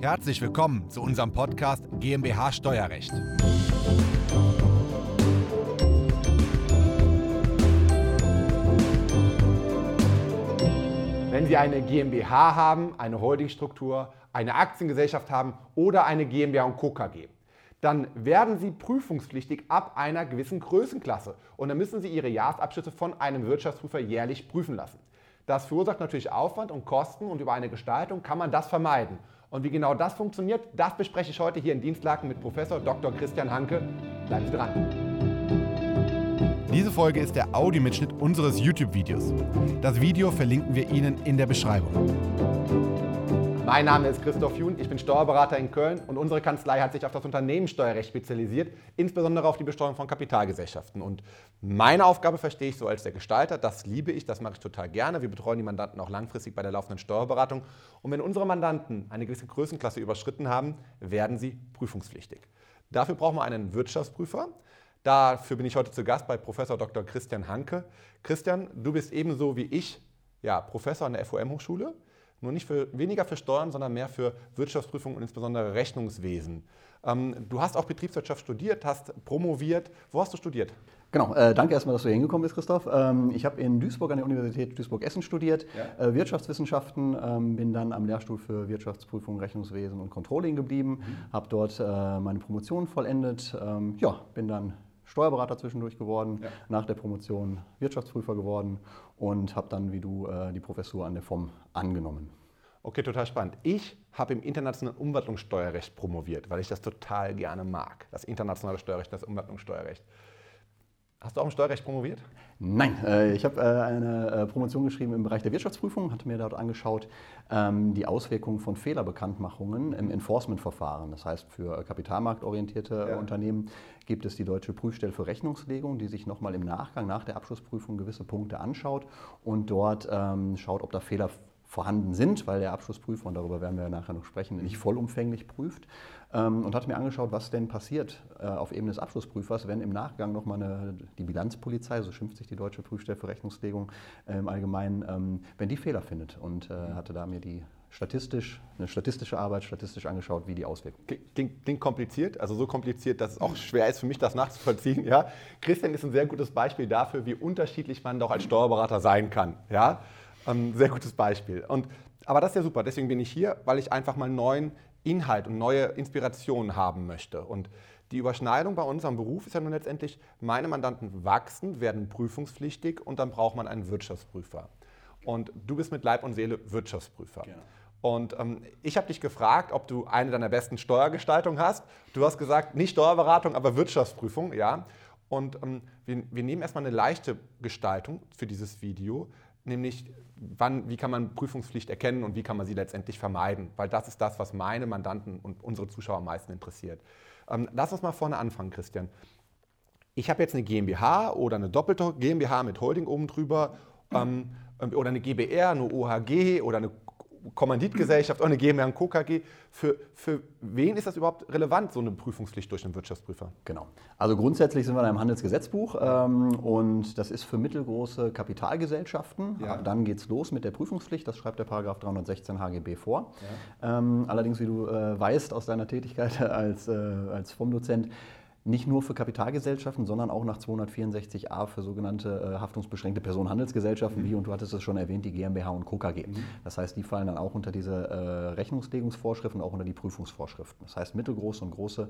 Herzlich willkommen zu unserem Podcast GmbH Steuerrecht. Wenn Sie eine GmbH haben, eine Holdingstruktur, eine Aktiengesellschaft haben oder eine GmbH und Co. KG, dann werden Sie prüfungspflichtig ab einer gewissen Größenklasse und dann müssen Sie Ihre Jahresabschlüsse von einem Wirtschaftsprüfer jährlich prüfen lassen. Das verursacht natürlich Aufwand und Kosten und über eine Gestaltung kann man das vermeiden. Und wie genau das funktioniert, das bespreche ich heute hier in Dienstlaken mit Professor Dr. Christian Hanke. Bleiben Sie dran. Diese Folge ist der Audiomitschnitt unseres YouTube-Videos. Das Video verlinken wir Ihnen in der Beschreibung. Mein Name ist Christoph Jun, ich bin Steuerberater in Köln und unsere Kanzlei hat sich auf das Unternehmenssteuerrecht spezialisiert, insbesondere auf die Besteuerung von Kapitalgesellschaften. Und meine Aufgabe verstehe ich so als der Gestalter, das liebe ich, das mache ich total gerne. Wir betreuen die Mandanten auch langfristig bei der laufenden Steuerberatung. Und wenn unsere Mandanten eine gewisse Größenklasse überschritten haben, werden sie prüfungspflichtig. Dafür brauchen wir einen Wirtschaftsprüfer. Dafür bin ich heute zu Gast bei Professor Dr. Christian Hanke. Christian, du bist ebenso wie ich ja, Professor an der FOM-Hochschule. Nur nicht für, weniger für Steuern, sondern mehr für Wirtschaftsprüfung und insbesondere Rechnungswesen. Ähm, du hast auch Betriebswirtschaft studiert, hast promoviert. Wo hast du studiert? Genau, äh, danke erstmal, dass du hier hingekommen bist, Christoph. Ähm, ich habe in Duisburg an der Universität Duisburg-Essen studiert, ja. äh, Wirtschaftswissenschaften, ähm, bin dann am Lehrstuhl für Wirtschaftsprüfung, Rechnungswesen und Controlling geblieben, mhm. habe dort äh, meine Promotion vollendet, ähm, ja, bin dann Steuerberater zwischendurch geworden, ja. nach der Promotion Wirtschaftsprüfer geworden und habe dann wie du äh, die Professur an der FOM angenommen. Okay, total spannend. Ich habe im internationalen Umwandlungssteuerrecht promoviert, weil ich das total gerne mag. Das internationale Steuerrecht, das Umwandlungssteuerrecht. Hast du auch im Steuerrecht promoviert? Nein, äh, ich habe äh, eine äh, Promotion geschrieben im Bereich der Wirtschaftsprüfung, hatte mir dort angeschaut ähm, die Auswirkungen von Fehlerbekanntmachungen im Enforcement-Verfahren. Das heißt, für kapitalmarktorientierte ja. Unternehmen gibt es die Deutsche Prüfstelle für Rechnungslegung, die sich nochmal im Nachgang, nach der Abschlussprüfung gewisse Punkte anschaut und dort ähm, schaut, ob da Fehler vorhanden sind, weil der Abschlussprüfer, und darüber werden wir nachher noch sprechen, nicht vollumfänglich prüft. Ähm, und hat mir angeschaut, was denn passiert äh, auf Ebene des Abschlussprüfers, wenn im Nachgang nochmal eine, die Bilanzpolizei, so schimpft sich die Deutsche Prüfstelle für Rechnungslegung äh, im Allgemeinen, ähm, wenn die Fehler findet. Und äh, hatte da mir die statistisch, eine statistische Arbeit statistisch angeschaut, wie die Auswirkungen. Klingt, klingt, kompliziert, also so kompliziert, dass es auch schwer ist für mich, das nachzuvollziehen. Ja? Christian ist ein sehr gutes Beispiel dafür, wie unterschiedlich man doch als Steuerberater sein kann. Ja? Ein ähm, sehr gutes Beispiel. Und, aber das ist ja super, deswegen bin ich hier, weil ich einfach mal neuen Inhalt und neue Inspirationen haben möchte. Und die Überschneidung bei unserem Beruf ist ja nun letztendlich, meine Mandanten wachsen, werden prüfungspflichtig und dann braucht man einen Wirtschaftsprüfer. Und du bist mit Leib und Seele Wirtschaftsprüfer. Ja. Und ähm, ich habe dich gefragt, ob du eine deiner besten Steuergestaltungen hast. Du hast gesagt, nicht Steuerberatung, aber Wirtschaftsprüfung, ja. Und ähm, wir, wir nehmen erstmal eine leichte Gestaltung für dieses Video nämlich wann, wie kann man Prüfungspflicht erkennen und wie kann man sie letztendlich vermeiden, weil das ist das, was meine Mandanten und unsere Zuschauer am meisten interessiert. Ähm, lass uns mal vorne anfangen, Christian. Ich habe jetzt eine GmbH oder eine doppelte GmbH mit Holding oben drüber ähm, oder eine GBR, eine OHG oder eine Kommanditgesellschaft oder eine GmbH und Co. KG. Für, für wen ist das überhaupt relevant, so eine Prüfungspflicht durch einen Wirtschaftsprüfer? Genau. Also grundsätzlich sind wir da im Handelsgesetzbuch ähm, und das ist für mittelgroße Kapitalgesellschaften. Ja. Dann geht es los mit der Prüfungspflicht, das schreibt der Paragraph 316 HGB vor. Ja. Ähm, allerdings, wie du äh, weißt aus deiner Tätigkeit als, äh, als FOM-Dozent, nicht nur für Kapitalgesellschaften, sondern auch nach 264a für sogenannte äh, haftungsbeschränkte Personenhandelsgesellschaften, mhm. wie, und du hattest es schon erwähnt, die GmbH und Co. KG. Mhm. Das heißt, die fallen dann auch unter diese äh, Rechnungslegungsvorschriften, auch unter die Prüfungsvorschriften. Das heißt, mittelgroße und große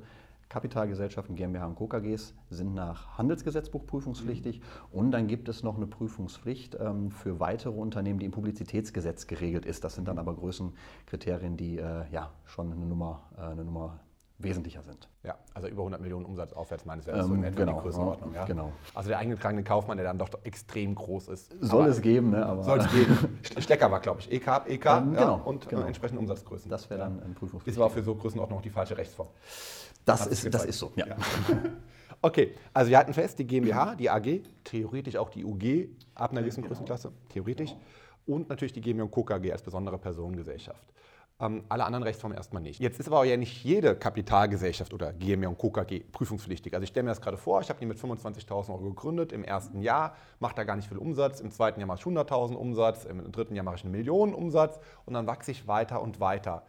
Kapitalgesellschaften, GmbH und Co. KGs sind nach Handelsgesetzbuch prüfungspflichtig. Mhm. Und dann gibt es noch eine Prüfungspflicht ähm, für weitere Unternehmen, die im Publizitätsgesetz geregelt ist. Das sind dann aber Größenkriterien, die äh, ja schon eine Nummer, äh, eine Nummer wesentlicher sind. Ja, also über 100 Millionen Umsatz aufwärts meines Erachtens ähm, so in etwa genau, die Größenordnung. Ja? Genau. Also der eingetragene Kaufmann, der dann doch extrem groß ist. Soll aber es geben, ne? Aber soll es geben. Stecker war, glaube ich, EK, EK ähm, ja, genau, und genau. entsprechende Umsatzgrößen. Das wäre dann ein Prüfungspflicht. Ist aber auch für so Größenordnung auch die falsche Rechtsform. Das, ist, das ist so, ja. ja. okay, also wir hatten fest, die GmbH, die AG, theoretisch auch die UG ab einer gewissen. Größenklasse, theoretisch. Und natürlich die GmbH und Co. KG als besondere Personengesellschaft. Ähm, alle anderen Rechtsformen erstmal nicht. Jetzt ist aber ja nicht jede Kapitalgesellschaft oder GmbH und Co. KG prüfungspflichtig. Also ich stelle mir das gerade vor, ich habe die mit 25.000 Euro gegründet, im ersten Jahr mache da gar nicht viel Umsatz, im zweiten Jahr mache ich 100.000 Umsatz, im dritten Jahr mache ich eine Million Umsatz und dann wachse ich weiter und weiter.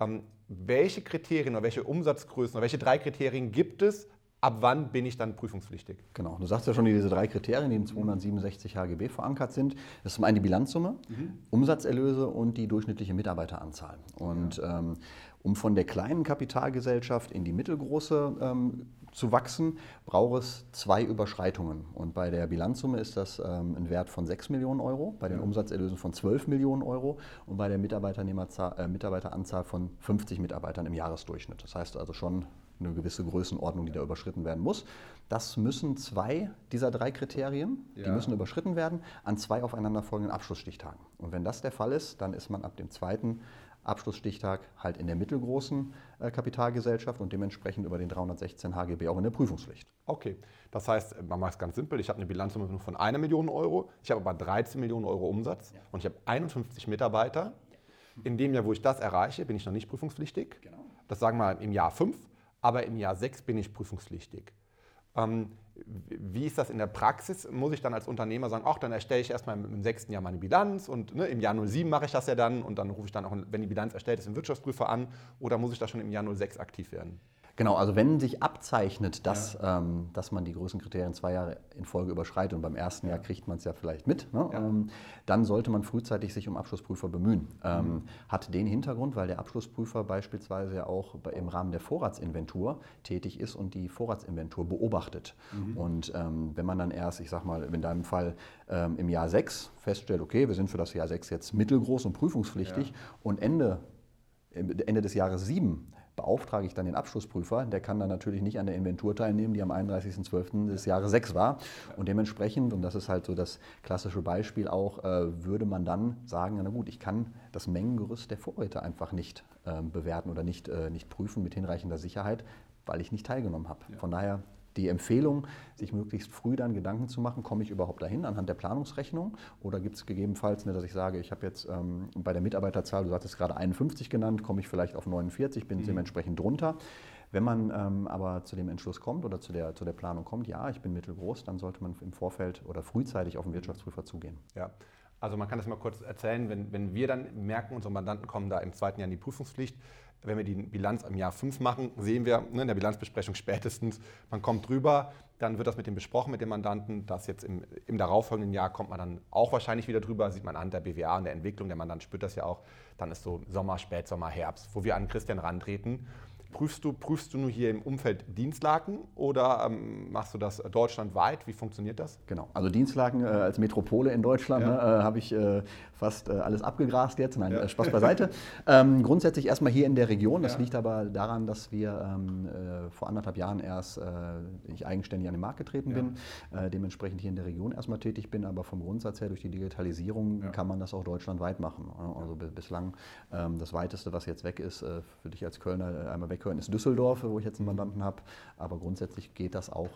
Ähm, welche Kriterien oder welche Umsatzgrößen oder welche drei Kriterien gibt es, ab wann bin ich dann prüfungspflichtig? Genau, du sagst ja schon diese drei Kriterien, die in 267 HGB verankert sind. Das ist zum einen die Bilanzsumme, mhm. Umsatzerlöse und die durchschnittliche Mitarbeiteranzahl. Und ja. ähm, um von der kleinen Kapitalgesellschaft in die mittelgroße ähm, zu wachsen, braucht es zwei Überschreitungen. Und bei der Bilanzsumme ist das ähm, ein Wert von 6 Millionen Euro, bei den ja. Umsatzerlösen von 12 Millionen Euro und bei der äh, Mitarbeiteranzahl von 50 Mitarbeitern im Jahresdurchschnitt. Das heißt also schon eine gewisse Größenordnung, die da überschritten werden muss. Das müssen zwei dieser drei Kriterien, ja. die müssen überschritten werden, an zwei aufeinanderfolgenden Abschlussstichtagen. Und wenn das der Fall ist, dann ist man ab dem zweiten Abschlussstichtag halt in der mittelgroßen äh, Kapitalgesellschaft und dementsprechend über den 316 HGB auch in der Prüfungspflicht. Okay, das heißt, man macht es ganz simpel, ich habe eine Bilanzsumme von einer Million Euro, ich habe aber 13 Millionen Euro Umsatz ja. und ich habe 51 Mitarbeiter. In dem Jahr, wo ich das erreiche, bin ich noch nicht prüfungspflichtig. Genau. Das sagen wir im Jahr 5 aber im Jahr 6 bin ich prüfungspflichtig. Ähm, wie ist das in der Praxis? Muss ich dann als Unternehmer sagen, ach, dann erstelle ich erstmal im sechsten Jahr meine Bilanz und ne, im Jahr 07 mache ich das ja dann und dann rufe ich dann auch, wenn die Bilanz erstellt ist, den Wirtschaftsprüfer an oder muss ich da schon im Jahr 06 aktiv werden? Genau, also wenn sich abzeichnet, dass, ja. ähm, dass man die Größenkriterien zwei Jahre in Folge überschreitet und beim ersten ja. Jahr kriegt man es ja vielleicht mit, ne? ja. ähm, dann sollte man frühzeitig sich um Abschlussprüfer bemühen. Ähm, mhm. Hat den Hintergrund, weil der Abschlussprüfer beispielsweise ja auch im Rahmen der Vorratsinventur tätig ist und die Vorratsinventur beobachtet. Mhm. Und ähm, wenn man dann erst, ich sag mal, in deinem Fall ähm, im Jahr 6 feststellt, okay, wir sind für das Jahr 6 jetzt mittelgroß und prüfungspflichtig und Ende Ende des Jahres 7 beauftrage ich dann den Abschlussprüfer. Der kann dann natürlich nicht an der Inventur teilnehmen, die am 31.12. des Jahres 6 war. Und dementsprechend, und das ist halt so das klassische Beispiel auch, äh, würde man dann sagen, na gut, ich kann das Mengengerüst der Vorräte einfach nicht äh, bewerten oder nicht, äh, nicht prüfen mit hinreichender Sicherheit, weil ich nicht teilgenommen habe. Von daher die Empfehlung, sich möglichst früh dann Gedanken zu machen, komme ich überhaupt dahin anhand der Planungsrechnung oder gibt es gegebenenfalls, ne, dass ich sage, ich habe jetzt ähm, bei der Mitarbeiterzahl, du hattest gerade 51 genannt, komme ich vielleicht auf 49, bin mhm. dementsprechend drunter. Wenn man ähm, aber zu dem Entschluss kommt oder zu der, zu der Planung kommt, ja, ich bin mittelgroß, dann sollte man im Vorfeld oder frühzeitig auf den Wirtschaftsprüfer zugehen. Ja. Also man kann das mal kurz erzählen, wenn, wenn wir dann merken, unsere Mandanten kommen da im zweiten Jahr in die Prüfungspflicht, wenn wir die Bilanz im Jahr 5 machen, sehen wir ne, in der Bilanzbesprechung spätestens, man kommt drüber, dann wird das mit dem besprochen mit dem Mandanten, dass jetzt im, im darauffolgenden Jahr kommt man dann auch wahrscheinlich wieder drüber, sieht man an der BWA und der Entwicklung, der Mandant spürt das ja auch, dann ist so Sommer, Spätsommer, Herbst, wo wir an Christian rantreten Prüfst du, prüfst du nur hier im Umfeld Dienstlaken oder ähm, machst du das deutschlandweit? Wie funktioniert das? Genau, also Dienstlaken äh, als Metropole in Deutschland ja. ne, äh, habe ich äh, fast äh, alles abgegrast jetzt. Nein, ja. Äh, Spaß beiseite. ähm, grundsätzlich erstmal hier in der Region. Das ja. liegt aber daran, dass wir ähm, äh, vor anderthalb Jahren erst ich eigenständig an den Markt getreten bin, dementsprechend hier in der Region erstmal tätig bin. Aber vom Grundsatz her durch die Digitalisierung kann man das auch deutschlandweit machen. Ne? Also bislang ähm, das weiteste, was jetzt weg ist, für dich als Kölner einmal weg Köln ist Düsseldorf, wo ich jetzt einen Mandanten habe. Aber grundsätzlich geht das auch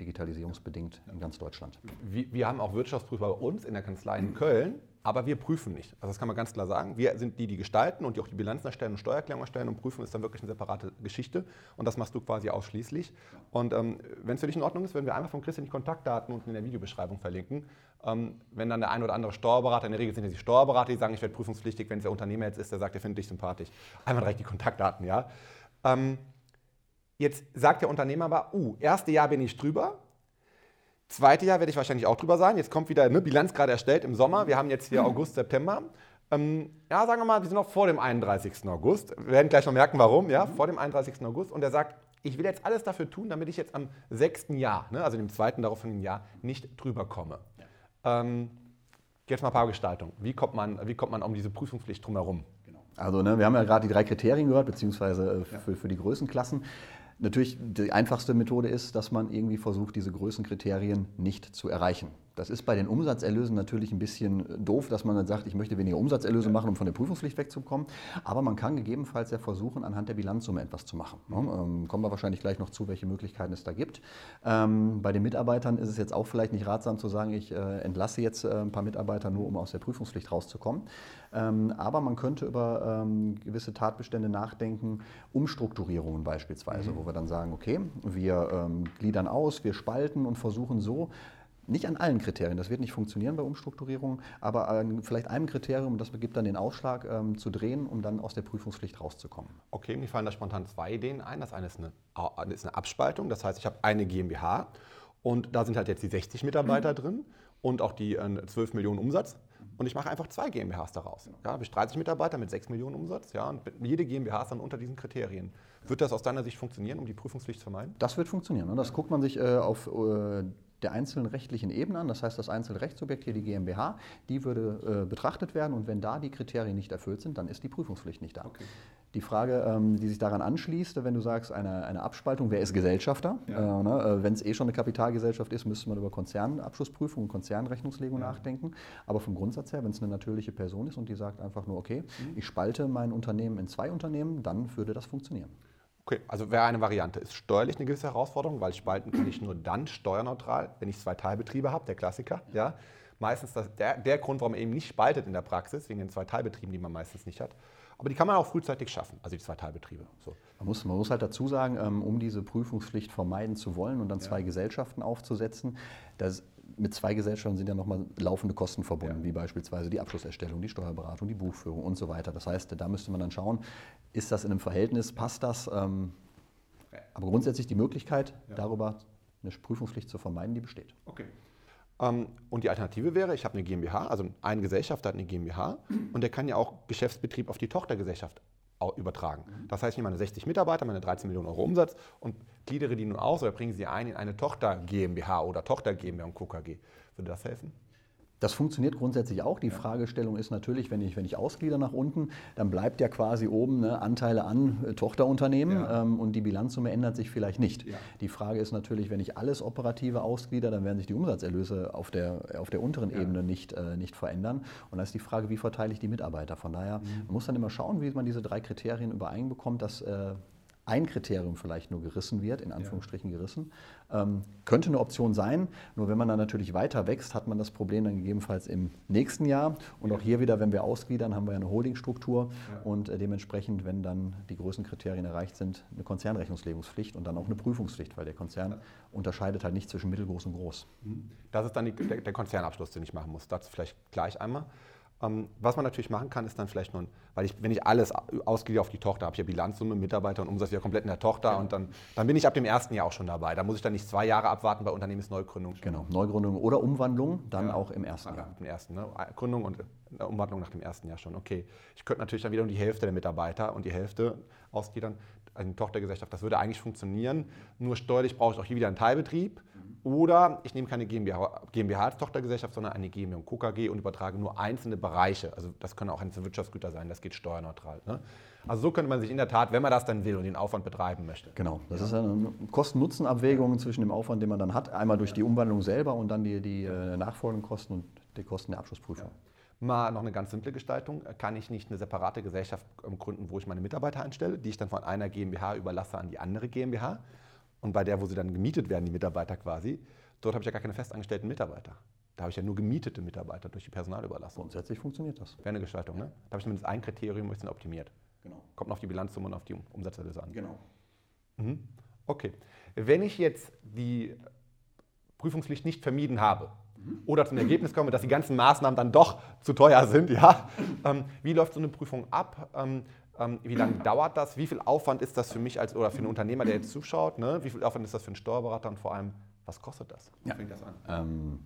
digitalisierungsbedingt in ganz Deutschland. Wir, wir haben auch Wirtschaftsprüfer bei uns in der Kanzlei in Köln, aber wir prüfen nicht. Also das kann man ganz klar sagen. Wir sind die, die gestalten und die auch die Bilanzen erstellen und Steuererklärung erstellen und prüfen ist dann wirklich eine separate Geschichte. Und das machst du quasi ausschließlich. Und ähm, wenn es für dich in Ordnung ist, würden wir einfach von Christian die Kontaktdaten unten in der Videobeschreibung verlinken. Ähm, wenn dann der ein oder andere Steuerberater, in der Regel sind ja die Steuerberater, die sagen, ich werde prüfungspflichtig, wenn es der Unternehmer jetzt ist, der sagt, er findet dich sympathisch. Einmal direkt die Kontaktdaten, ja. Ähm, jetzt sagt der Unternehmer aber, uh, erste Jahr bin ich drüber, zweite Jahr werde ich wahrscheinlich auch drüber sein. Jetzt kommt wieder eine Bilanz gerade erstellt im Sommer. Wir haben jetzt hier August, September. Ähm, ja, sagen wir mal, wir sind noch vor dem 31. August. Wir werden gleich noch merken, warum, ja, mhm. vor dem 31. August. Und er sagt, ich will jetzt alles dafür tun, damit ich jetzt am sechsten Jahr, ne, also dem zweiten darauffolgenden Jahr, nicht drüber komme. Ja. Ähm, jetzt mal ein paar Gestaltung. Wie kommt man, wie kommt man um diese Prüfungspflicht drumherum? Also ne, wir haben ja gerade die drei Kriterien gehört, beziehungsweise äh, für, für die Größenklassen. Natürlich, die einfachste Methode ist, dass man irgendwie versucht, diese Größenkriterien nicht zu erreichen. Das ist bei den Umsatzerlösen natürlich ein bisschen doof, dass man dann sagt, ich möchte weniger Umsatzerlöse machen, um von der Prüfungspflicht wegzukommen. Aber man kann gegebenenfalls ja versuchen, anhand der Bilanzsumme etwas zu machen. Ne? Ähm, kommen wir wahrscheinlich gleich noch zu, welche Möglichkeiten es da gibt. Ähm, bei den Mitarbeitern ist es jetzt auch vielleicht nicht ratsam zu sagen, ich äh, entlasse jetzt äh, ein paar Mitarbeiter nur, um aus der Prüfungspflicht rauszukommen. Ähm, aber man könnte über ähm, gewisse Tatbestände nachdenken, Umstrukturierungen beispielsweise, mhm. wo wir dann sagen, okay, wir ähm, gliedern aus, wir spalten und versuchen so nicht an allen Kriterien, das wird nicht funktionieren bei Umstrukturierungen, aber an vielleicht einem Kriterium, das gibt dann den Ausschlag ähm, zu drehen, um dann aus der Prüfungspflicht rauszukommen. Okay, mir fallen da spontan zwei Ideen ein. Das eine ist eine, ist eine Abspaltung, das heißt, ich habe eine GmbH und da sind halt jetzt die 60 Mitarbeiter mhm. drin und auch die äh, 12 Millionen Umsatz. Und ich mache einfach zwei GmbHs daraus. Ja, habe ich 30 Mitarbeiter mit 6 Millionen Umsatz. Ja, und jede GmbH ist dann unter diesen Kriterien. Wird das aus deiner Sicht funktionieren, um die Prüfungspflicht zu vermeiden? Das wird funktionieren. Und das guckt man sich äh, auf äh, der einzelnen rechtlichen Ebene an. Das heißt, das einzelne Rechtssubjekt hier, die GmbH, die würde äh, betrachtet werden und wenn da die Kriterien nicht erfüllt sind, dann ist die Prüfungspflicht nicht da. Okay. Die Frage, ähm, die sich daran anschließt, wenn du sagst, eine, eine Abspaltung, wer ist Gesellschafter? Ja. Äh, ne? Äh, wenn es eh schon eine Kapitalgesellschaft ist, müsste man über Konzernabschlussprüfung und Konzernrechnungslegung ja. nachdenken. Aber vom Grundsatz her, wenn es eine natürliche Person ist und die sagt einfach nur, okay, mhm. ich spalte mein Unternehmen in zwei Unternehmen, dann würde das funktionieren. Okay, also wäre eine Variante. Ist steuerlich eine gewisse Herausforderung, weil spalten kann ich nur dann steuerneutral, wenn ich zwei Teilbetriebe habe, der Klassiker. Ja? Meistens das, der, der Grund, warum man eben nicht spaltet in der Praxis, wegen den zwei Teilbetrieben, die man meistens nicht hat. Aber die kann man auch frühzeitig schaffen, also die zwei Teilbetriebe. So. Man, muss, man muss halt dazu sagen, ähm, um diese Prüfungspflicht vermeiden zu wollen und dann zwei ja. Gesellschaften aufzusetzen, das, mit zwei Gesellschaften sind ja nochmal laufende Kosten verbunden, ja. wie beispielsweise die Abschlusserstellung, die Steuerberatung, die Buchführung und so weiter. Das heißt, da müsste man dann schauen, ist das in einem Verhältnis, passt das? Ähm, aber grundsätzlich die Möglichkeit, ja. darüber eine Prüfungspflicht zu vermeiden, die besteht. Okay. Ähm, und die Alternative wäre, ich habe eine GmbH, also ein Gesellschafter hat eine GmbH und der kann ja auch Geschäftsbetrieb auf die Tochtergesellschaft übertragen. Mhm. Das heißt, ich nehme meine 60 Mitarbeiter, meine 13 Millionen Euro Umsatz und gliedere die nun aus oder bringe sie ein in eine Tochter GmbH oder Tochter GmbH und KKG. Würde das helfen? Das funktioniert grundsätzlich auch. Die Fragestellung ist natürlich, wenn ich, wenn ich ausglieder nach unten, dann bleibt ja quasi oben ne, Anteile an äh, Tochterunternehmen ja. ähm, und die Bilanzsumme ändert sich vielleicht nicht. Ja. Die Frage ist natürlich, wenn ich alles Operative ausglieder, dann werden sich die Umsatzerlöse auf der, auf der unteren ja. Ebene nicht, äh, nicht verändern. Und dann ist die Frage, wie verteile ich die Mitarbeiter? Von daher, mhm. man muss dann immer schauen, wie man diese drei Kriterien übereinbekommt, dass äh, ein Kriterium vielleicht nur gerissen wird, in Anführungsstrichen gerissen. Ähm, könnte eine Option sein, nur wenn man dann natürlich weiter wächst, hat man das Problem dann gegebenenfalls im nächsten Jahr. Und ja. auch hier wieder, wenn wir ausgliedern, haben wir ja eine Holdingstruktur ja. und äh, dementsprechend, wenn dann die Größenkriterien erreicht sind, eine Konzernrechnungslegungspflicht und dann auch eine Prüfungspflicht, weil der Konzern ja. unterscheidet halt nicht zwischen mittelgroß und groß. Mhm. Das ist dann die, der, der Konzernabschluss, den ich machen muss. Dazu vielleicht gleich einmal. Ähm, was man natürlich machen kann, ist dann vielleicht nur, weil ich, wenn ich alles ausgehe auf die Tochter, habe ich ja Bilanzsumme, Mitarbeiter und Umsatz wieder komplett in der Tochter genau. und dann, dann bin ich ab dem ersten Jahr auch schon dabei. Da muss ich dann nicht zwei Jahre abwarten bei Unternehmensneugründung. Genau, Neugründung oder Umwandlung, dann ja. auch im ersten Jahr. Im ersten, ne? Gründung und äh, Umwandlung nach dem ersten Jahr schon. Okay, ich könnte natürlich dann wieder um die Hälfte der Mitarbeiter und die Hälfte ausgliedern, eine Tochtergesellschaft. Das würde eigentlich funktionieren. Nur steuerlich brauche ich auch hier wieder einen Teilbetrieb. Oder ich nehme keine GmbH, GmbH als Tochtergesellschaft, sondern eine GmbH und KKG und übertrage nur einzelne Bereiche. Also das können auch einzelne Wirtschaftsgüter sein, das geht steuerneutral. Ne? Also so könnte man sich in der Tat, wenn man das dann will und den Aufwand betreiben möchte. Genau, das ja. ist eine Kosten-Nutzen-Abwägung zwischen dem Aufwand, den man dann hat, einmal durch die Umwandlung selber und dann die, die äh, nachfolgenden Kosten und die Kosten der Abschlussprüfung. Ja. Mal noch eine ganz simple Gestaltung. Kann ich nicht eine separate Gesellschaft ähm, gründen, wo ich meine Mitarbeiter einstelle, die ich dann von einer GmbH überlasse an die andere GmbH? Und bei der, wo sie dann gemietet werden, die Mitarbeiter quasi, dort habe ich ja gar keine festangestellten Mitarbeiter. Da habe ich ja nur gemietete Mitarbeiter durch die Personalüberlassung. Grundsätzlich funktioniert das. Wäre eine Gestaltung, ne? Da habe ich zumindest ein Kriterium, es dann optimiert. Genau. Kommt noch auf die Bilanzsumme und auf die Umsatzerlöse an. Genau. Mhm. Okay. Wenn ich jetzt die Prüfungspflicht nicht vermieden habe, mhm. oder zum Ergebnis komme, dass die ganzen Maßnahmen dann doch zu teuer sind. Ja? Ähm, wie läuft so eine Prüfung ab? Ähm, ähm, wie lange dauert das? Wie viel Aufwand ist das für mich als, oder für einen Unternehmer, der jetzt zuschaut? Ne? Wie viel Aufwand ist das für einen Steuerberater und vor allem, was kostet das? Wie ja. fängt das an? Ähm,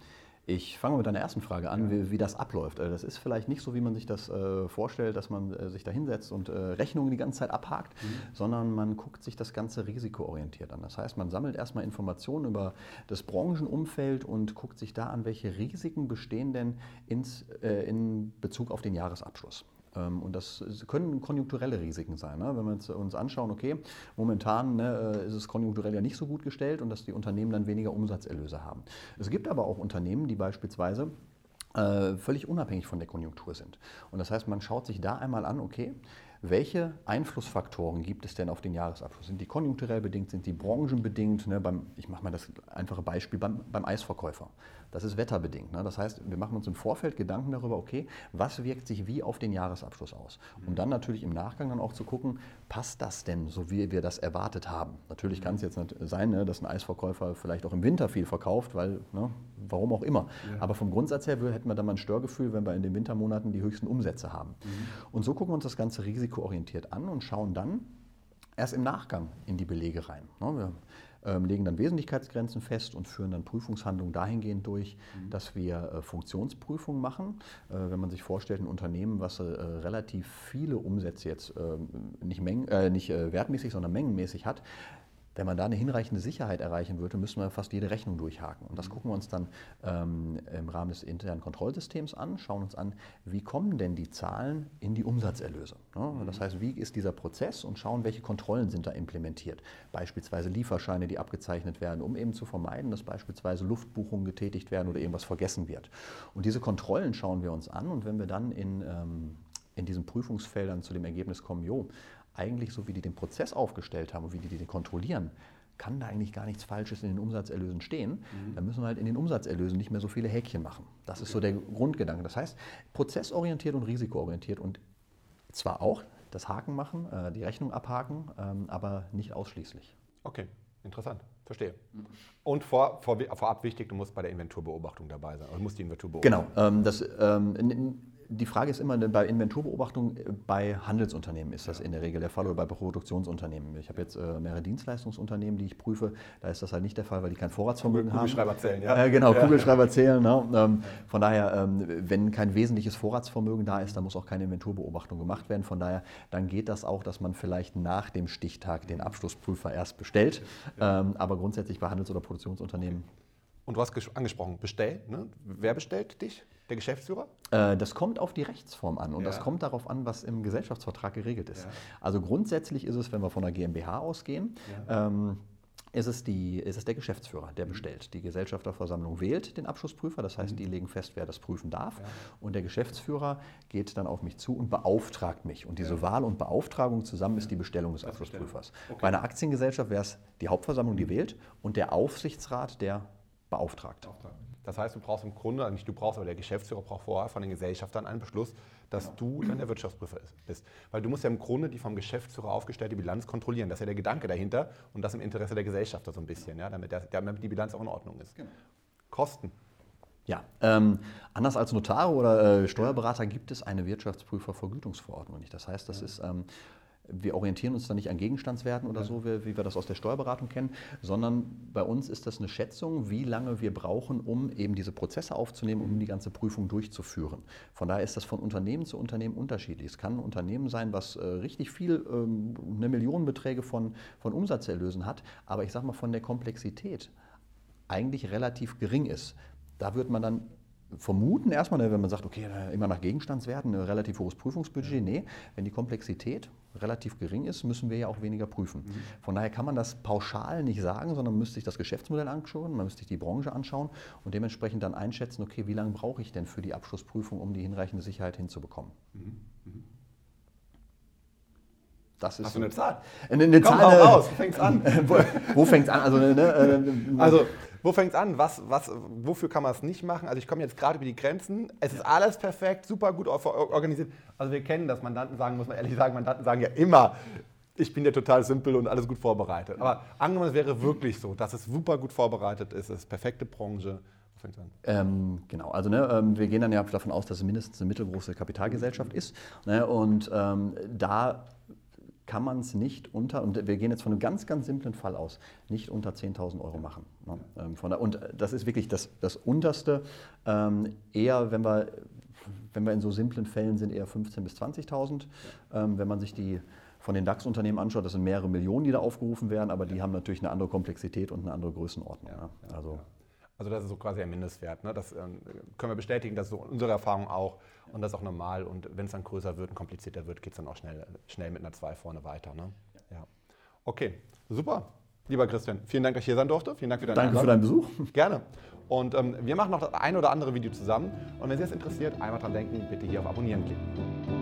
ich fange mit deiner ersten Frage an, wie, wie, das abläuft. Äh, das ist vielleicht nicht so, wie man sich das äh, vorstellt, dass man äh, sich da hinsetzt und äh, Rechnungen die ganze Zeit abhakt, mhm. sondern man guckt sich das Ganze risikoorientiert an. Das heißt, man sammelt erstmal Informationen über das Branchenumfeld und guckt sich da an, welche Risiken bestehen denn ins, äh, in Bezug auf den Jahresabschluss. Ähm, und das können konjunkturelle Risiken sein. Ne? Wenn wir uns anschauen, okay, momentan ne, äh, ist es konjunkturell ja nicht so gut gestellt und dass die Unternehmen dann weniger Umsatzerlöse haben. Es gibt aber auch Unternehmen, die beispielsweise äh, völlig unabhängig von der Konjunktur sind. Und das heißt, man schaut sich da einmal an, okay, welche Einflussfaktoren gibt es denn auf den Jahresabschluss? Sind die konjunkturell bedingt, sind die branchenbedingt? Ne, beim, ich mache mal das einfache Beispiel beim, beim Eisverkäufer. Das ist wetterbedingt. Ne? Das heißt, wir machen uns im Vorfeld Gedanken darüber, okay, was wirkt sich wie auf den Jahresabschluss aus? Um dann natürlich im Nachgang dann auch zu gucken, passt das denn so, wie wir das erwartet haben? Natürlich kann es jetzt sein, ne, dass ein Eisverkäufer vielleicht auch im Winter viel verkauft, weil, ne, warum auch immer. Ja. Aber vom Grundsatz her hätten wir dann mal ein Störgefühl, wenn wir in den Wintermonaten die höchsten Umsätze haben. Mhm. Und so gucken wir uns das Ganze risikoorientiert an und schauen dann erst im Nachgang in die Belege rein. Ne? Wir legen dann Wesentlichkeitsgrenzen fest und führen dann Prüfungshandlungen dahingehend durch, mhm. dass wir äh, Funktionsprüfungen machen. Äh, wenn man sich vorstellt, ein Unternehmen, was äh, relativ viele Umsätze jetzt ähm, nicht, Mengen, nicht wertmäßig, sondern mengenmäßig hat, wenn man da eine hinreichende Sicherheit erreichen würde, müssten wir fast jede Rechnung durchhaken. Und das mhm. gucken wir uns dann ähm, im Rahmen des internen Kontrollsystems an, schauen uns an, wie kommen denn die Zahlen in die Umsatzerlöse. Ne? Das heißt, wie ist dieser Prozess und schauen, welche Kontrollen sind da implementiert. Beispielsweise Lieferscheine, die abgezeichnet werden, um eben zu vermeiden, dass beispielsweise Luftbuchungen getätigt werden oder irgendwas vergessen wird. Und diese Kontrollen schauen wir uns an und wenn wir dann in, ähm, in diesen Prüfungsfeldern zu dem Ergebnis kommen, jo, eigentlich so wie die den Prozess aufgestellt haben und wie die den kontrollieren, kann da eigentlich gar nichts Falsches in den Umsatzerlösen stehen. Mhm. Dann müssen wir halt in den Umsatzerlösen nicht mehr so viele Häkchen machen. Das okay. ist so der Grundgedanke. Das heißt, prozessorientiert und risikoorientiert und zwar auch das Haken machen, äh, die Rechnung abhaken, ähm, aber nicht ausschließlich. Okay, interessant. Verstehe. Und vor, vor, vorab wichtig, du musst bei der Inventurbeobachtung dabei sein. Du musst die Inventur beobachten. Genau. Ähm, das, ähm, die Frage ist immer, bei Inventurbeobachtung äh, bei Handelsunternehmen ist das in der Regel der Fall oder bei Produktionsunternehmen. Ich habe jetzt äh, mehrere Dienstleistungsunternehmen, die ich prüfe. Da ist das halt nicht der Fall, weil die kein Vorratsvermögen Kugelschreiber haben. Zählen, ja. Äh, genau, ja. Kugelschreiber zählen. Ne? Ähm, von daher, ähm, wenn kein wesentliches Vorratsvermögen da ist, dann muss auch keine Inventurbeobachtung gemacht werden. Von daher, dann geht das auch, dass man vielleicht nach dem Stichtag den Abschlussprüfer erst bestellt. Ähm, aber grundsätzlich bei Handels- oder Produktionsunternehmen. Und du hast angesprochen, bestellt. Ne? Wer bestellt dich? Der Geschäftsführer? Äh, das kommt auf die Rechtsform an und ja. das kommt darauf an, was im Gesellschaftsvertrag geregelt ist. Ja. Also grundsätzlich ist es, wenn wir von der GmbH ausgehen, ja. ähm, ist es, die, ist es der Geschäftsführer, der mhm. bestellt. Die Gesellschafterversammlung wählt den Abschlussprüfer, das heißt, die mhm. legen fest, wer das prüfen darf. Ja. Und der Geschäftsführer geht dann auf mich zu und beauftragt mich. Und diese ja. Wahl und Beauftragung zusammen ist die Bestellung des Abschlussprüfers. Okay. Bei einer Aktiengesellschaft wäre es die Hauptversammlung, die mhm. wählt, und der Aufsichtsrat, der beauftragt. Das heißt, du brauchst im Grunde, nicht du brauchst, aber der Geschäftsführer braucht vorher von den Gesellschaftern einen Beschluss, dass genau. du dann der Wirtschaftsprüfer bist. Weil du musst ja im Grunde die vom Geschäftsführer aufgestellte Bilanz kontrollieren. Das ist ja der Gedanke dahinter und das im Interesse der Gesellschafter so ein bisschen, ja, damit, der, damit die Bilanz auch in Ordnung ist. Genau. Kosten. Ja, ähm, anders als Notare oder äh, Steuerberater gibt es eine Wirtschaftsprüfervergütungsverordnung nicht. Das heißt, das ja. ist ähm, wir orientieren uns da nicht an Gegenstandswerten oder ja. so, wie, wie, wir das aus der Steuerberatung kennen, sondern bei uns ist das eine Schätzung, wie lange wir brauchen, um eben diese Prozesse aufzunehmen, um die ganze Prüfung durchzuführen. Von daher ist das von Unternehmen zu Unternehmen unterschiedlich. Es kann ein Unternehmen sein, was äh, richtig viel, ähm, eine Millionenbeträge von, von Umsatzerlösen hat, aber ich sage mal von der Komplexität eigentlich relativ gering ist. Da wird man dann vermuten erstmal, ne, wenn man sagt, okay, immer nach Gegenstandswerten, ein relativ hohes Prüfungsbudget. Nee, wenn die Komplexität relativ gering ist, müssen wir ja auch weniger prüfen. Mhm. Von daher kann man das pauschal nicht sagen, sondern man müsste sich das Geschäftsmodell anschauen, man müsste sich die Branche anschauen und dementsprechend dann einschätzen, okay, wie lange brauche ich denn für die Abschlussprüfung, um die hinreichende Sicherheit hinzubekommen. Mhm. Das ist Hast du eine Zahl? Eine, eine Komm, Zahl. raus, wo fängt es an? wo, wo fängt es an? Also, ne, äh, also wo fängt es an? Was, was, wofür kann man es nicht machen? Also ich komme jetzt gerade über die Grenzen. Es ist alles perfekt, super gut organisiert. Also wir kennen das. Mandanten sagen, muss man ehrlich sagen, Mandanten sagen ja immer, ich bin ja total simpel und alles gut vorbereitet. Aber angenommen, es wäre wirklich so, dass es super gut vorbereitet ist, es ist perfekte Branche. Ähm, genau, also ne, ähm, wir gehen dann ja davon aus, dass es mindestens eine mittelgroße Kapitalgesellschaft ist. Ne, und ähm, da kann man es nicht unter, und wir gehen jetzt von einem ganz, ganz simplen Fall aus, nicht unter 10.000 Euro machen. Ne? Ähm, der, und das ist wirklich das, das Unterste. Ähm, eher, wenn wir, wenn wir in so simplen Fällen sind, eher 15.000 bis 20.000. Ähm, wenn man sich die von den DAX-Unternehmen anschaut, das sind mehrere Millionen, die da aufgerufen werden, aber die haben natürlich eine andere Komplexität und eine andere Größenordnung. Ja. Also, also das ist so quasi ein Mindestwert. Ne? Das ähm, können wir bestätigen, das ist so unsere Erfahrung auch. Und das ist auch normal. Und wenn es dann größer wird und komplizierter wird, geht es dann auch schnell, schnell mit einer 2 vorne weiter. Ne? Ja. Okay, super. Lieber Christian, vielen Dank, dass ich hier sein durfte. Vielen Dank für deinen Danke für deinen Besuch. Gerne. Und ähm, wir machen noch das ein oder andere Video zusammen. Und wenn Sie es interessiert, einmal dran denken, bitte hier auf Abonnieren klicken.